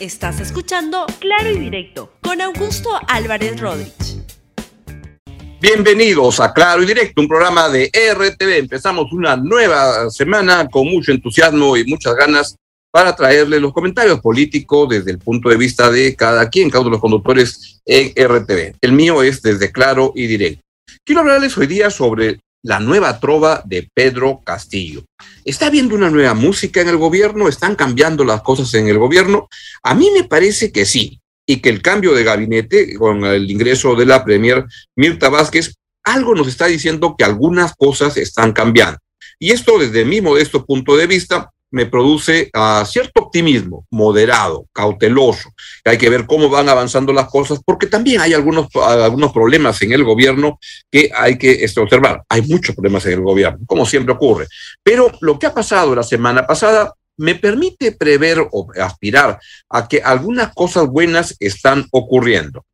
Estás escuchando Claro y Directo con Augusto Álvarez Rodríguez. Bienvenidos a Claro y Directo, un programa de RTV. Empezamos una nueva semana con mucho entusiasmo y muchas ganas para traerle los comentarios políticos desde el punto de vista de cada quien, cada uno de los conductores en RTV. El mío es desde Claro y Directo. Quiero hablarles hoy día sobre la nueva trova de Pedro Castillo. ¿Está habiendo una nueva música en el gobierno? ¿Están cambiando las cosas en el gobierno? A mí me parece que sí, y que el cambio de gabinete con el ingreso de la Premier Mirta Vázquez, algo nos está diciendo que algunas cosas están cambiando. Y esto desde mi modesto punto de vista me produce uh, cierto optimismo, moderado, cauteloso. Hay que ver cómo van avanzando las cosas, porque también hay algunos, algunos problemas en el gobierno que hay que este, observar. Hay muchos problemas en el gobierno, como siempre ocurre. Pero lo que ha pasado la semana pasada me permite prever o aspirar a que algunas cosas buenas están ocurriendo.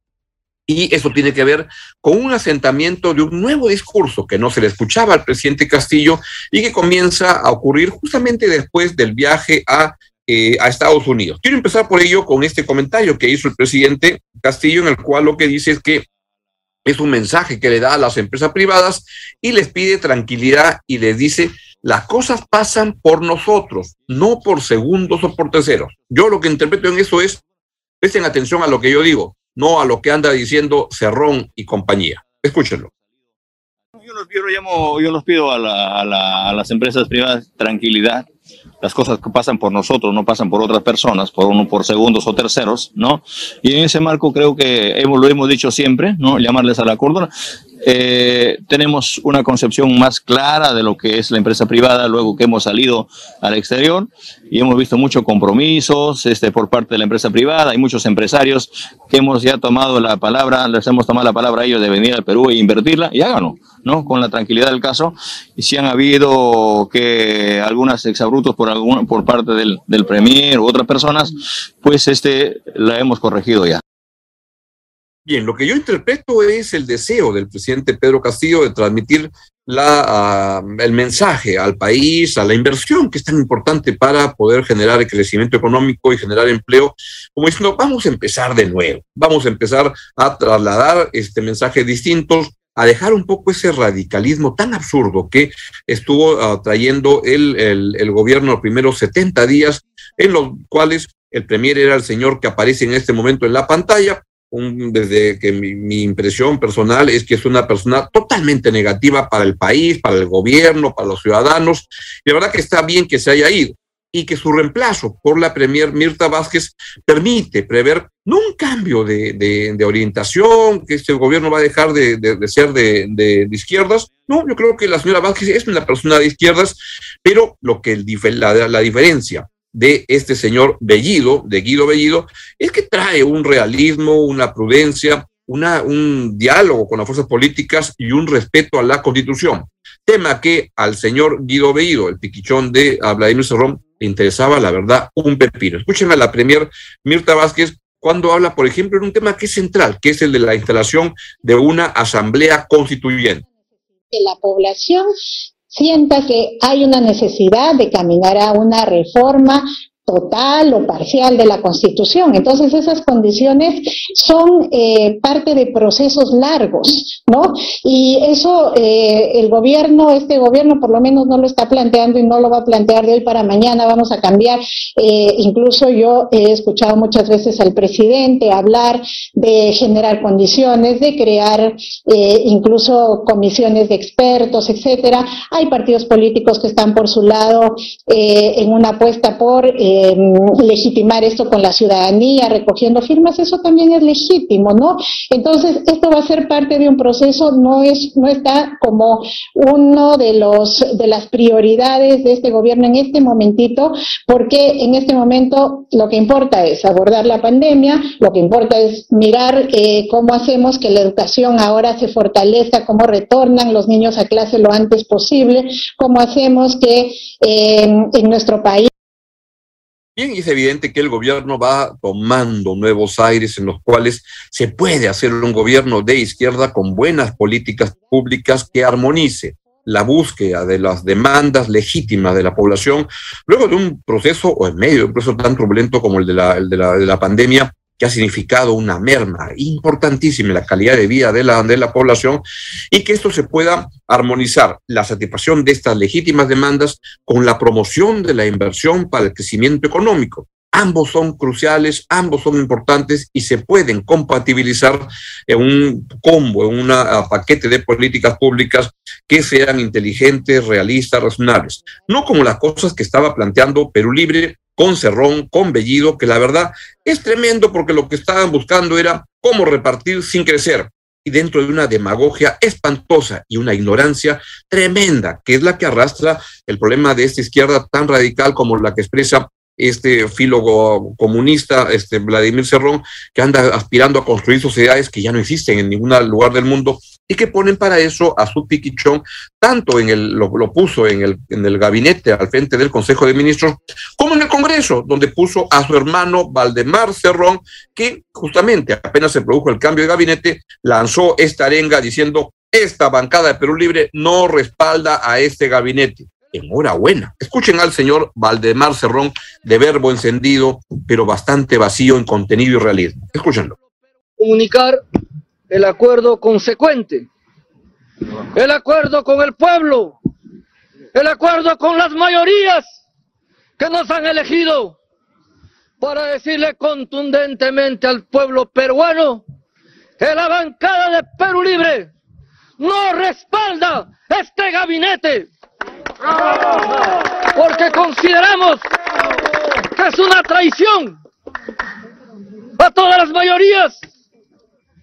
Y eso tiene que ver con un asentamiento de un nuevo discurso que no se le escuchaba al presidente Castillo y que comienza a ocurrir justamente después del viaje a, eh, a Estados Unidos. Quiero empezar por ello con este comentario que hizo el presidente Castillo, en el cual lo que dice es que es un mensaje que le da a las empresas privadas y les pide tranquilidad y les dice, las cosas pasan por nosotros, no por segundos o por terceros. Yo lo que interpreto en eso es, presten atención a lo que yo digo no a lo que anda diciendo Cerrón y compañía. Escúchenlo. Yo los, yo llamo, yo los pido a, la, a, la, a, las empresas privadas tranquilidad. Las cosas que pasan por nosotros no pasan por otras personas, por uno por segundos o terceros, ¿no? Y en ese marco creo que hemos, lo hemos dicho siempre, ¿no? Llamarles a la cordura. Eh, tenemos una concepción más clara de lo que es la empresa privada luego que hemos salido al exterior y hemos visto muchos compromisos este, por parte de la empresa privada. Hay muchos empresarios que hemos ya tomado la palabra, les hemos tomado la palabra a ellos de venir al Perú e invertirla y háganlo, ¿no? Con la tranquilidad del caso. Y si han habido que algunas exabrutos por, por parte del, del Premier u otras personas, pues este, la hemos corregido ya. Bien, lo que yo interpreto es el deseo del presidente Pedro Castillo de transmitir la, uh, el mensaje al país, a la inversión que es tan importante para poder generar el crecimiento económico y generar empleo, como diciendo, vamos a empezar de nuevo, vamos a empezar a trasladar este mensaje distintos, a dejar un poco ese radicalismo tan absurdo que estuvo uh, trayendo el, el, el gobierno los primeros 70 días, en los cuales el premier era el señor que aparece en este momento en la pantalla, un, desde que mi, mi, impresión personal es que es una persona totalmente negativa para el país, para el gobierno, para los ciudadanos. Y la verdad que está bien que se haya ido y que su reemplazo por la Premier Mirta Vázquez permite prever no un cambio de, de, de orientación, que este gobierno va a dejar de, de ser de, izquierdas. No, yo creo que la señora Vázquez es una persona de izquierdas, pero lo que la, la diferencia de este señor Bellido, de Guido Bellido, es que trae un realismo, una prudencia, una, un diálogo con las fuerzas políticas y un respeto a la constitución. Tema que al señor Guido Bellido, el piquichón de Vladimir Cerrón, le interesaba, la verdad, un pepino. Escuchen a la premier Mirta Vázquez cuando habla, por ejemplo, en un tema que es central, que es el de la instalación de una asamblea constituyente. La población sienta que hay una necesidad de caminar a una reforma total o parcial de la Constitución. Entonces, esas condiciones son eh, parte de procesos largos, ¿no? Y eso eh, el gobierno, este gobierno por lo menos no lo está planteando y no lo va a plantear de hoy para mañana, vamos a cambiar. Eh, incluso yo he escuchado muchas veces al presidente hablar de generar condiciones, de crear eh, incluso comisiones de expertos, etcétera. Hay partidos políticos que están por su lado eh, en una apuesta por eh, legitimar esto con la ciudadanía, recogiendo firmas, eso también es legítimo, ¿no? Entonces, esto va a ser parte de un proceso, no es, no está como uno de los, de las prioridades de este gobierno en este momentito, porque en este momento lo que importa es abordar la pandemia, lo que importa es mirar eh, cómo hacemos que la educación ahora se fortalezca, cómo retornan los niños a clase lo antes posible, cómo hacemos que eh, en nuestro país Bien, es evidente que el gobierno va tomando nuevos aires en los cuales se puede hacer un gobierno de izquierda con buenas políticas públicas que armonice la búsqueda de las demandas legítimas de la población, luego de un proceso o en medio de un proceso tan turbulento como el de la, de la, de la pandemia, que ha significado una merma importantísima en la calidad de vida de la, de la población y que esto se pueda armonizar la satisfacción de estas legítimas demandas con la promoción de la inversión para el crecimiento económico. Ambos son cruciales, ambos son importantes y se pueden compatibilizar en un combo, en un paquete de políticas públicas que sean inteligentes, realistas, razonables. No como las cosas que estaba planteando Perú Libre con Cerrón, con Bellido, que la verdad es tremendo porque lo que estaban buscando era cómo repartir sin crecer y dentro de una demagogia espantosa y una ignorancia tremenda, que es la que arrastra el problema de esta izquierda tan radical como la que expresa este fílogo comunista, este Vladimir Cerrón, que anda aspirando a construir sociedades que ya no existen en ningún lugar del mundo y que ponen para eso a su piquichón, tanto en el, lo, lo, puso en el, en el gabinete al frente del Consejo de Ministros, como en el Congreso, donde puso a su hermano Valdemar Cerrón, que justamente apenas se produjo el cambio de gabinete, lanzó esta arenga diciendo, esta bancada de Perú Libre no respalda a este gabinete enhorabuena. Escuchen al señor Valdemar Cerrón de verbo encendido, pero bastante vacío en contenido y realismo. Escúchenlo. Comunicar el acuerdo consecuente, el acuerdo con el pueblo, el acuerdo con las mayorías que nos han elegido para decirle contundentemente al pueblo peruano que la bancada de Perú Libre no respalda este gabinete porque consideramos que es una traición a todas las mayorías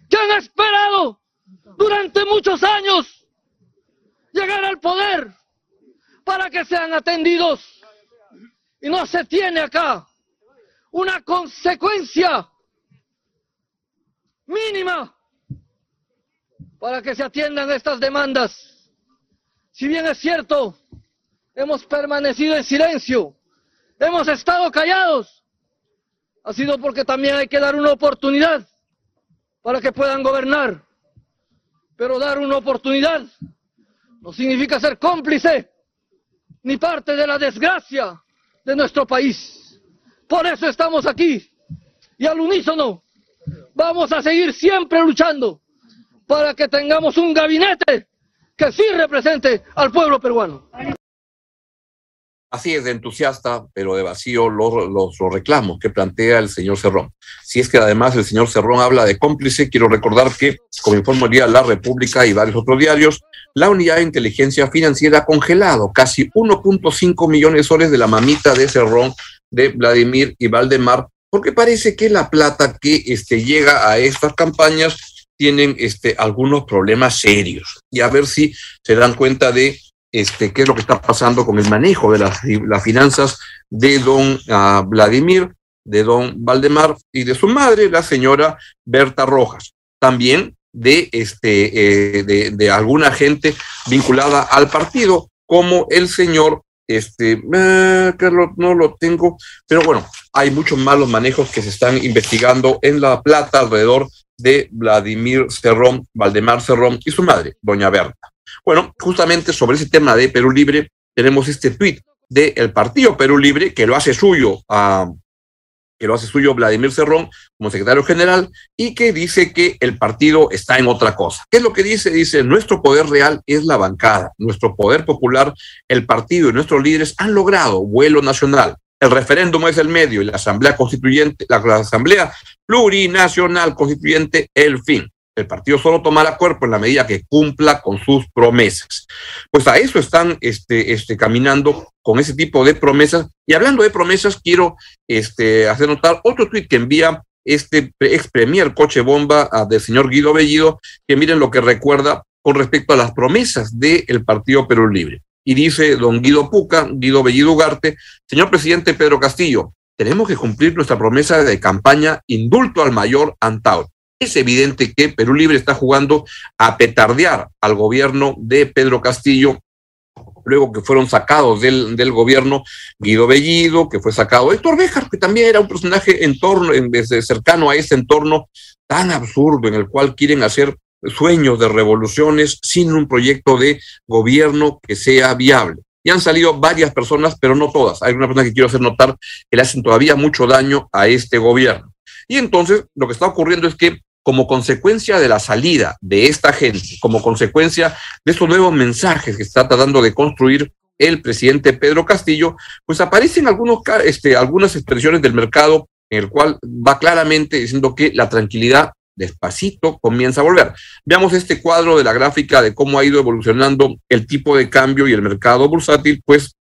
que han esperado durante muchos años llegar al poder para que sean atendidos. Y no se tiene acá una consecuencia mínima para que se atiendan estas demandas. Si bien es cierto, hemos permanecido en silencio, hemos estado callados, ha sido porque también hay que dar una oportunidad para que puedan gobernar. Pero dar una oportunidad no significa ser cómplice ni parte de la desgracia de nuestro país. Por eso estamos aquí y al unísono vamos a seguir siempre luchando para que tengamos un gabinete que sí represente al pueblo peruano. Así es, de entusiasta, pero de vacío los, los, reclamos que plantea el señor Cerrón. Si es que además el señor Cerrón habla de cómplice, quiero recordar que, como informa el día La República y varios otros diarios, la unidad de inteligencia financiera ha congelado casi 1.5 millones de soles de la mamita de Cerrón, de Vladimir y Valdemar, porque parece que la plata que este, llega a estas campañas tienen este, algunos problemas serios. Y a ver si se dan cuenta de este, qué es lo que está pasando con el manejo de las, finanzas de don uh, Vladimir, de don Valdemar y de su madre, la señora Berta Rojas. También de, este, eh, de, alguna gente vinculada al partido, como el señor, este, eh, Carlos, no lo tengo, pero bueno, hay muchos malos manejos que se están investigando en La Plata alrededor de Vladimir Cerrón, Valdemar Cerrón y su madre, doña Berta. Bueno, justamente sobre ese tema de Perú Libre tenemos este tuit del partido Perú Libre que lo hace suyo a que lo hace suyo Vladimir Cerrón como secretario general y que dice que el partido está en otra cosa. ¿Qué es lo que dice? Dice, nuestro poder real es la bancada, nuestro poder popular, el partido y nuestros líderes han logrado vuelo nacional. El referéndum es el medio y la asamblea constituyente, la, la asamblea plurinacional constituyente el fin el partido solo tomará cuerpo en la medida que cumpla con sus promesas. Pues a eso están este, este, caminando con ese tipo de promesas. Y hablando de promesas, quiero este, hacer notar otro tuit que envía este ex premier coche bomba del señor Guido Bellido, que miren lo que recuerda con respecto a las promesas del partido Perú Libre. Y dice don Guido Puca, Guido Bellido Ugarte, señor presidente Pedro Castillo, tenemos que cumplir nuestra promesa de campaña indulto al mayor Antauro es evidente que Perú Libre está jugando a petardear al gobierno de Pedro Castillo, luego que fueron sacados del, del gobierno Guido Bellido, que fue sacado Héctor Béjar, que también era un personaje en torno, en, desde cercano a ese entorno tan absurdo en el cual quieren hacer sueños de revoluciones sin un proyecto de gobierno que sea viable. Y han salido varias personas, pero no todas. Hay una persona que quiero hacer notar que le hacen todavía mucho daño a este gobierno. Y entonces lo que está ocurriendo es que como consecuencia de la salida de esta gente, como consecuencia de estos nuevos mensajes que está tratando de construir el presidente Pedro Castillo, pues aparecen algunos, este, algunas expresiones del mercado en el cual va claramente diciendo que la tranquilidad despacito comienza a volver. Veamos este cuadro de la gráfica de cómo ha ido evolucionando el tipo de cambio y el mercado bursátil, pues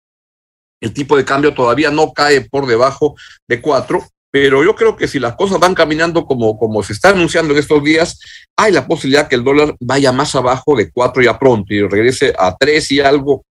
el tipo de cambio todavía no cae por debajo de cuatro, pero yo creo que si las cosas van caminando como, como se está anunciando en estos días, hay la posibilidad que el dólar vaya más abajo de cuatro ya pronto y regrese a tres y algo.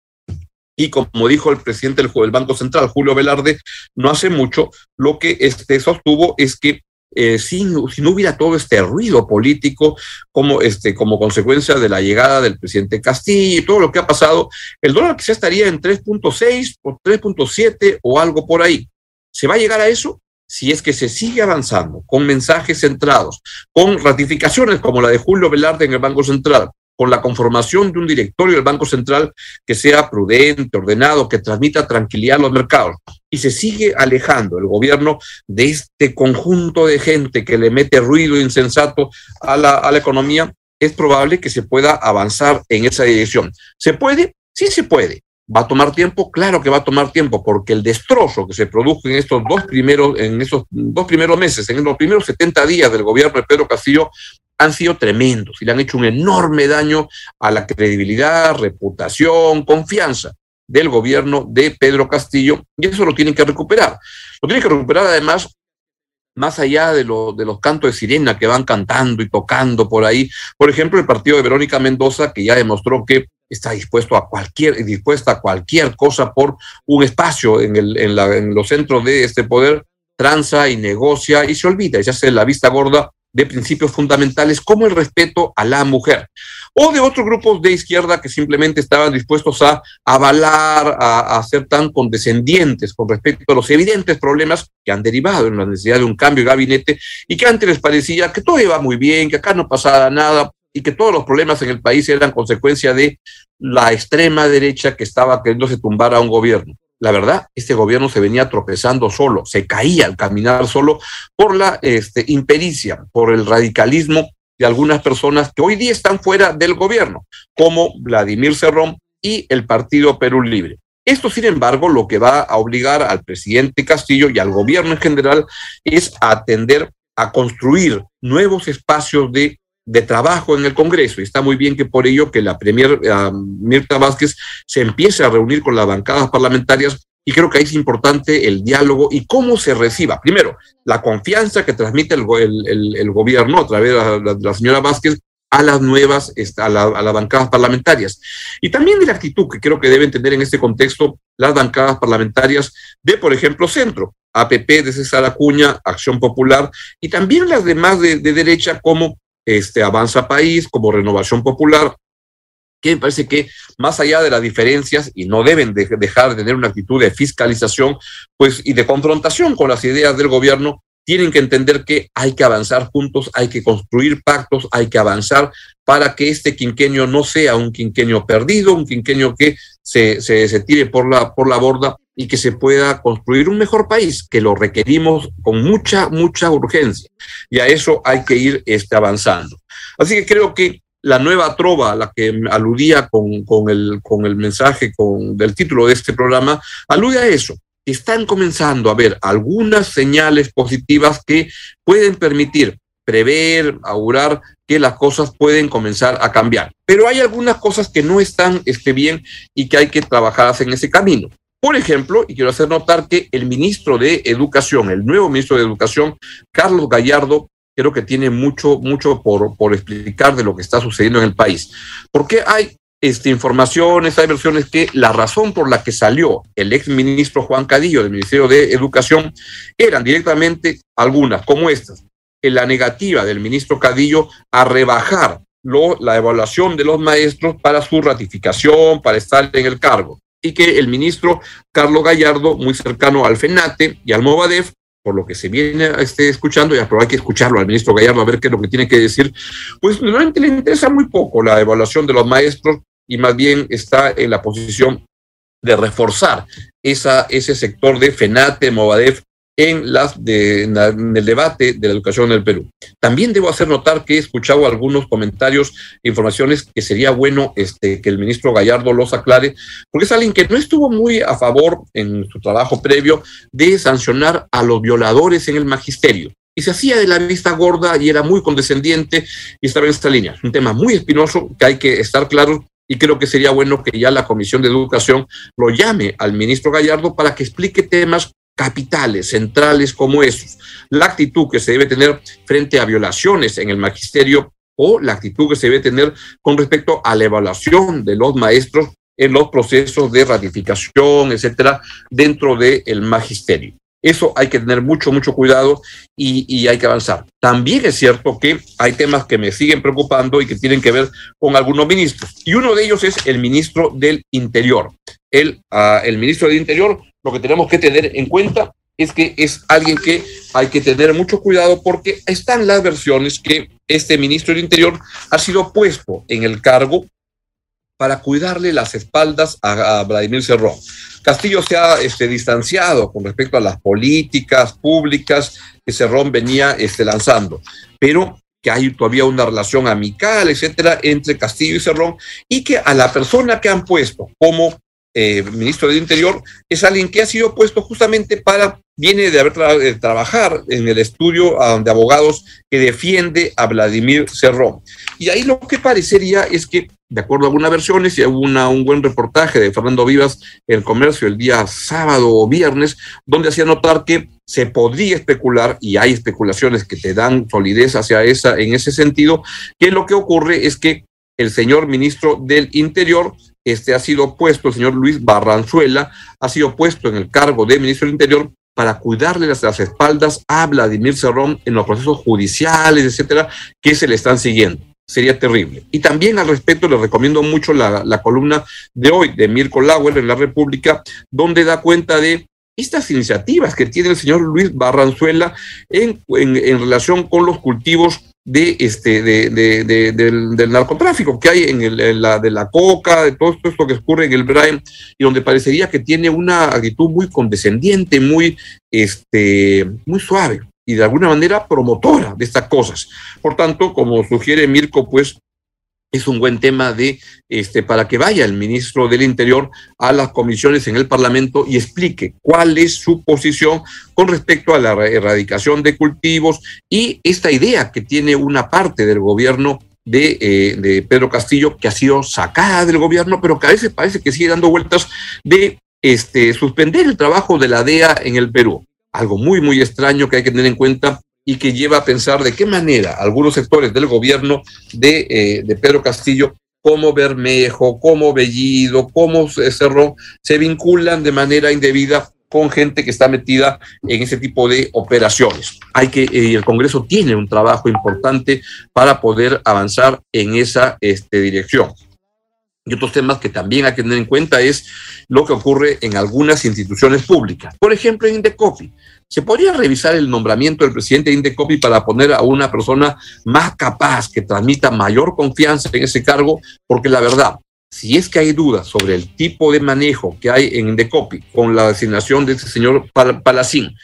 Y como dijo el presidente del Banco Central, Julio Velarde, no hace mucho, lo que este sostuvo es que eh, si, si, no hubiera todo este ruido político como, este, como consecuencia de la llegada del presidente Castillo y todo lo que ha pasado, el dólar quizá estaría en 3.6 o 3.7 o algo por ahí. ¿Se va a llegar a eso? Si es que se sigue avanzando con mensajes centrados, con ratificaciones como la de Julio Velarde en el Banco Central, con la conformación de un directorio del Banco Central que sea prudente, ordenado, que transmita tranquilidad a los mercados. Y se sigue alejando el gobierno de este conjunto de gente que le mete ruido insensato a la, a la economía, es probable que se pueda avanzar en esa dirección. ¿Se puede? Sí se puede. ¿Va a tomar tiempo? Claro que va a tomar tiempo, porque el destrozo que se produjo en estos dos primeros, en esos dos primeros meses, en los primeros 70 días del gobierno de Pedro Castillo, han sido tremendos y le han hecho un enorme daño a la credibilidad, reputación, confianza del gobierno de Pedro Castillo y eso lo tienen que recuperar. Lo tienen que recuperar además más allá de, de los cantos de sirena que van cantando y tocando por ahí. Por ejemplo, el partido de Verónica Mendoza, que ya demostró que está dispuesto a cualquier, dispuesta a cualquier cosa por un espacio en, el, en, la, en los centros de este poder, tranza y negocia y se olvida y se hace la vista gorda de principios fundamentales como el respeto a la mujer. O de otros grupos de izquierda que simplemente estaban dispuestos a avalar, a, ser tan condescendientes con respecto a los evidentes problemas que han derivado en la necesidad de un cambio de gabinete y que antes les parecía que todo iba muy bien, que acá no pasaba nada y que todos los problemas en el país eran consecuencia de la extrema derecha que estaba queriéndose tumbar a un gobierno la verdad, este gobierno se venía tropezando solo, se caía al caminar solo por la este, impericia, por el radicalismo de algunas personas que hoy día están fuera del gobierno, como Vladimir Cerrón y el Partido Perú Libre. Esto, sin embargo, lo que va a obligar al presidente Castillo y al gobierno en general es a atender a construir nuevos espacios de de trabajo en el Congreso. Y está muy bien que por ello que la Premier uh, Mirta Vázquez se empiece a reunir con las bancadas parlamentarias y creo que ahí es importante el diálogo y cómo se reciba. Primero, la confianza que transmite el, el, gobierno a través de la, de la, señora Vázquez a las nuevas, a, la, a las bancadas parlamentarias. Y también de la actitud que creo que deben tener en este contexto las bancadas parlamentarias de, por ejemplo, Centro, APP de César Acuña, Acción Popular, y también las demás de, de derecha como este, Avanza País, como Renovación Popular, que me parece que más allá de las diferencias, y no deben de dejar de tener una actitud de fiscalización pues, y de confrontación con las ideas del gobierno, tienen que entender que hay que avanzar juntos, hay que construir pactos, hay que avanzar para que este quinquenio no sea un quinquenio perdido, un quinquenio que se, se, se tire por la, por la borda y que se pueda construir un mejor país, que lo requerimos con mucha, mucha urgencia. Y a eso hay que ir este, avanzando. Así que creo que la nueva trova a la que aludía con, con, el, con el mensaje con, del título de este programa, alude a eso, están comenzando a ver algunas señales positivas que pueden permitir prever, augurar que las cosas pueden comenzar a cambiar. Pero hay algunas cosas que no están este, bien y que hay que trabajar en ese camino. Por ejemplo, y quiero hacer notar que el ministro de Educación, el nuevo ministro de Educación, Carlos Gallardo, creo que tiene mucho, mucho por, por explicar de lo que está sucediendo en el país. Porque hay este, informaciones, hay versiones que la razón por la que salió el ex ministro Juan Cadillo del Ministerio de Educación eran directamente algunas, como estas, en la negativa del ministro Cadillo a rebajar la evaluación de los maestros para su ratificación, para estar en el cargo, y que el ministro Carlos Gallardo, muy cercano al FENATE y al Movadef, por lo que se viene este, escuchando, y pero hay que escucharlo al ministro Gallardo a ver qué es lo que tiene que decir, pues realmente le interesa muy poco la evaluación de los maestros y más bien está en la posición de reforzar esa, ese sector de FENATE, Movadef, en, el debate de la educación en el Perú. También debo hacer notar que he escuchado algunos comentarios informaciones que sería bueno este, que el ministro Gallardo los aclare, porque es alguien que no estuvo muy a favor en su trabajo previo de sancionar a los violadores en el magisterio. Y se hacía de la vista gorda y era muy condescendiente y estaba en esta línea. Un tema muy espinoso que hay que estar claro y creo que sería bueno que ya la Comisión de Educación lo llame al ministro Gallardo para que explique temas capitales, centrales como esos. La actitud que se debe tener frente a violaciones en el magisterio o la actitud que se debe tener con respecto a la evaluación de los maestros en los procesos de ratificación, etcétera, dentro del magisterio. Eso hay que tener mucho, mucho cuidado y, hay que avanzar. También es cierto que hay temas que me siguen preocupando y que tienen que ver con algunos ministros. Y uno de ellos es el ministro del Interior. El, uh, el ministro del Interior, lo que tenemos que tener en cuenta es que es alguien que hay que tener mucho cuidado porque están las versiones que este ministro del Interior ha sido puesto en el cargo para cuidarle las espaldas a, Vladimir Cerrón. Castillo se ha este, distanciado con respecto a las políticas públicas que Cerrón venía este, lanzando, pero que hay todavía una relación amical, etcétera, entre Castillo y Cerrón, y que a la persona que han puesto como eh, ministro del Interior es alguien que ha sido puesto justamente para, viene de haber tra de trabajar en el estudio um, de abogados que defiende a Vladimir Cerrón. Y ahí lo que parecería es que de acuerdo a algunas versiones, y hubo un buen reportaje de Fernando Vivas en el comercio el día sábado o viernes, donde hacía notar que se podría especular, y hay especulaciones que te dan solidez hacia esa, en ese sentido, que lo que ocurre es que el señor ministro del Interior este, ha sido puesto, el señor Luis Barranzuela, ha sido puesto en el cargo de ministro del Interior para cuidarle las, las espaldas a Vladimir Cerrón en los procesos judiciales, etcétera, que se le están siguiendo sería terrible. Y también al respecto les recomiendo mucho la, la columna de hoy de Mirko Lauer en La República, donde da cuenta de estas iniciativas que tiene el señor Luis Barranzuela en, en, relación con los cultivos de este de, de, de, del, del, narcotráfico que hay en, el, la de la coca, de todo esto que ocurre en el Brain, y donde parecería que tiene una actitud muy condescendiente, muy este muy suave y de alguna manera promotora de estas cosas. Por tanto, como sugiere Mirko, pues es un buen tema de este para que vaya el ministro del Interior a las comisiones en el Parlamento y explique cuál es su posición con respecto a la erradicación de cultivos y esta idea que tiene una parte del gobierno de, eh, de Pedro Castillo que ha sido sacada del gobierno, pero que a veces parece que sigue dando vueltas de este, suspender el trabajo de la DEA en el Perú algo muy, muy extraño que hay que tener en cuenta y que lleva a pensar de qué manera algunos sectores del gobierno de, eh, Pedro Castillo, como Bermejo, como Bellido, como Cerro, se vinculan de manera indebida con gente que está metida en ese tipo de operaciones. Hay que, eh, el Congreso tiene un trabajo importante para poder avanzar en esa este, dirección. Y otros temas que también hay que tener en cuenta es lo que ocurre en algunas instituciones públicas. Por ejemplo, en Indecopi. ¿Se podría revisar el nombramiento del presidente de Indecopi para poner a una persona más capaz, que transmita mayor confianza en ese cargo? Porque la verdad, si es que hay dudas sobre el tipo de manejo que hay en Indecopi con la designación de ese señor Palacín,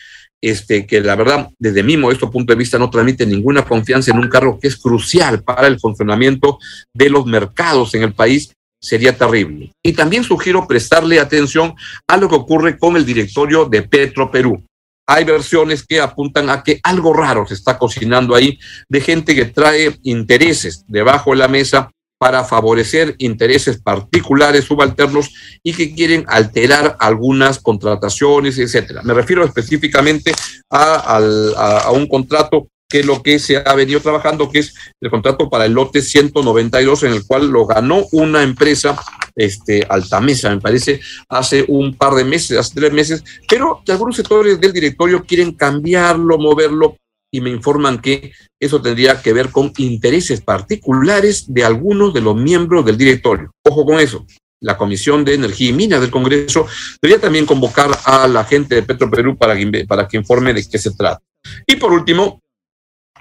este, que la verdad, desde mi modesto punto de vista, no transmite ninguna confianza en un cargo que es crucial para el funcionamiento de los mercados en el país, sería terrible. Y también sugiero prestarle atención a lo que ocurre con el directorio de Petro Perú. Hay versiones que apuntan a que algo raro se está cocinando ahí de gente que trae intereses debajo de la mesa para favorecer intereses particulares subalternos y que quieren alterar algunas contrataciones, etcétera. Me refiero específicamente a, a, a un contrato que es lo que se ha venido trabajando, que es el contrato para el lote 192, en el cual lo ganó una empresa, este, Altamesa, me parece, hace un par de meses, hace tres meses, pero algunos sectores del directorio quieren cambiarlo, moverlo, y me informan que eso tendría que ver con intereses particulares de algunos de los miembros del directorio. Ojo con eso. la Comisión de Energía y Minas del Congreso debería también convocar a la gente de Petroperú para que, para que informe de qué se trata. Y por último,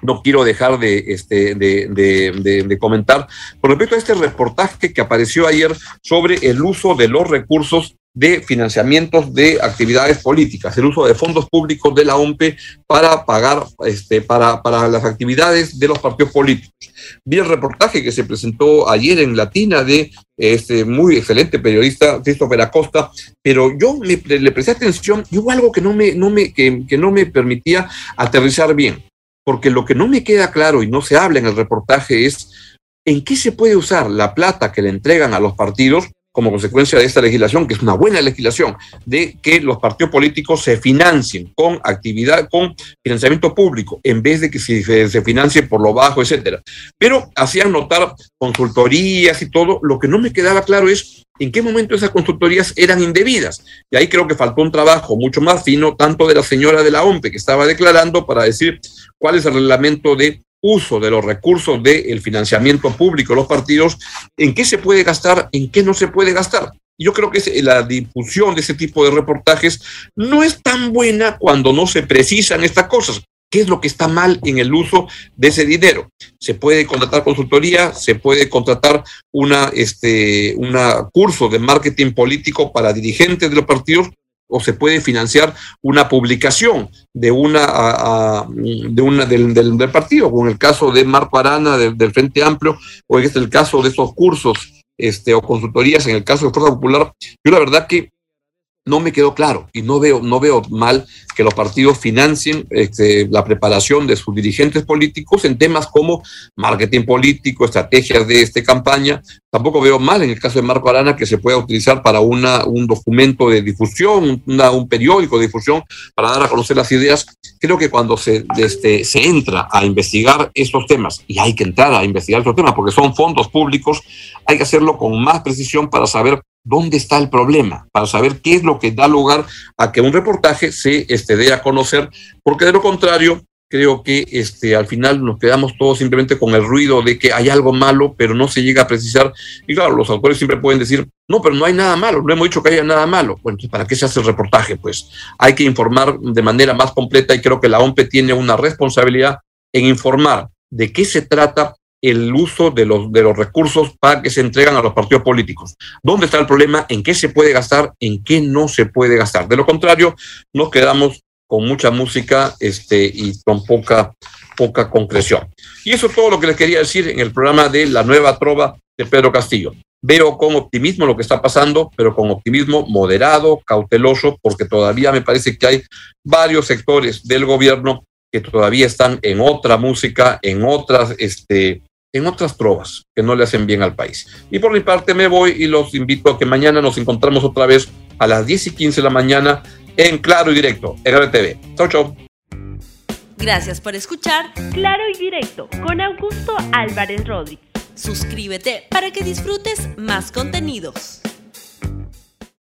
no quiero dejar de, este, de, de, comentar con respecto a este reportaje que apareció ayer sobre el uso de los recursos de financiamientos de actividades políticas, el uso de fondos públicos de la OMPE para pagar, este, para, para las actividades de los partidos políticos. Vi el reportaje que se presentó ayer en Latina de este muy excelente periodista Christopher Acosta, pero yo me, le presté atención y hubo algo que no me, no me, que, que no me permitía aterrizar bien, porque lo que no me queda claro y no se habla en el reportaje es en qué se puede usar la plata que le entregan a los partidos como consecuencia de esta legislación, que es una buena legislación, de que los partidos políticos se financien con actividad, con financiamiento público, en vez de que se, financie por lo bajo, etcétera. Pero hacían notar consultorías y todo. Lo que no me quedaba claro es en qué momento esas consultorías eran indebidas. Y ahí creo que faltó un trabajo mucho más fino, tanto de la señora de la OMPE, que estaba declarando para decir cuál es el reglamento de uso de los recursos del financiamiento público de los partidos, en qué se puede gastar, en qué no se puede gastar. Yo creo que la difusión de ese tipo de reportajes no es tan buena cuando no se precisan estas cosas. ¿Qué es lo que está mal en el uso de ese dinero? Se puede contratar consultoría, se puede contratar una, este, curso de marketing político para dirigentes de los partidos, o se puede financiar una publicación de una, de una del, del, partido, como en el caso de Marco Arana del, Frente Amplio, o en este el caso de esos cursos este, o consultorías en el caso de Fuerza Popular. Yo la verdad que no me quedó claro y no veo, no veo mal que los partidos financien este, la preparación de sus dirigentes políticos en temas como marketing político, estrategias de campaña. Tampoco veo mal en el caso de Marco Arana que se pueda utilizar para una, un documento de difusión, una, un periódico de difusión para dar a conocer las ideas. Creo que cuando se, este, se entra a investigar estos temas, y hay que entrar a investigar estos temas porque son fondos públicos, hay que hacerlo con más precisión para saber dónde está el problema, para saber qué es lo que da lugar a que un reportaje se este, dé a conocer, porque de lo contrario, creo que este, al final nos quedamos todos simplemente con el ruido de que hay algo malo, pero no se llega a precisar. Y claro, los autores siempre pueden decir, no, pero no hay nada malo, no hemos dicho que haya nada malo. Bueno, entonces, ¿para qué se hace el reportaje? Pues hay que informar de manera más completa y creo que la OMPE tiene una responsabilidad en informar de qué se trata el uso de los, de los recursos para que se entregan a los partidos políticos. ¿Dónde está el problema? ¿En qué se puede gastar? ¿En qué no se puede gastar? De lo contrario, nos quedamos con mucha música este, y con poca, poca concreción. Y eso es todo lo que les quería decir en el programa de La Nueva Trova de Pedro Castillo. Veo con optimismo lo que está pasando, pero con optimismo moderado, cauteloso, porque todavía me parece que hay varios sectores del gobierno que todavía están en otra música, en otras este, en otras trovas que no le hacen bien al país. Y por mi parte me voy y los invito a que mañana nos encontramos otra vez a las 10 y 15 de la mañana en Claro y Directo, en RTV. Chau, chau. Gracias por escuchar Claro y Directo con Augusto Álvarez Rodríguez. Suscríbete para que disfrutes más contenidos.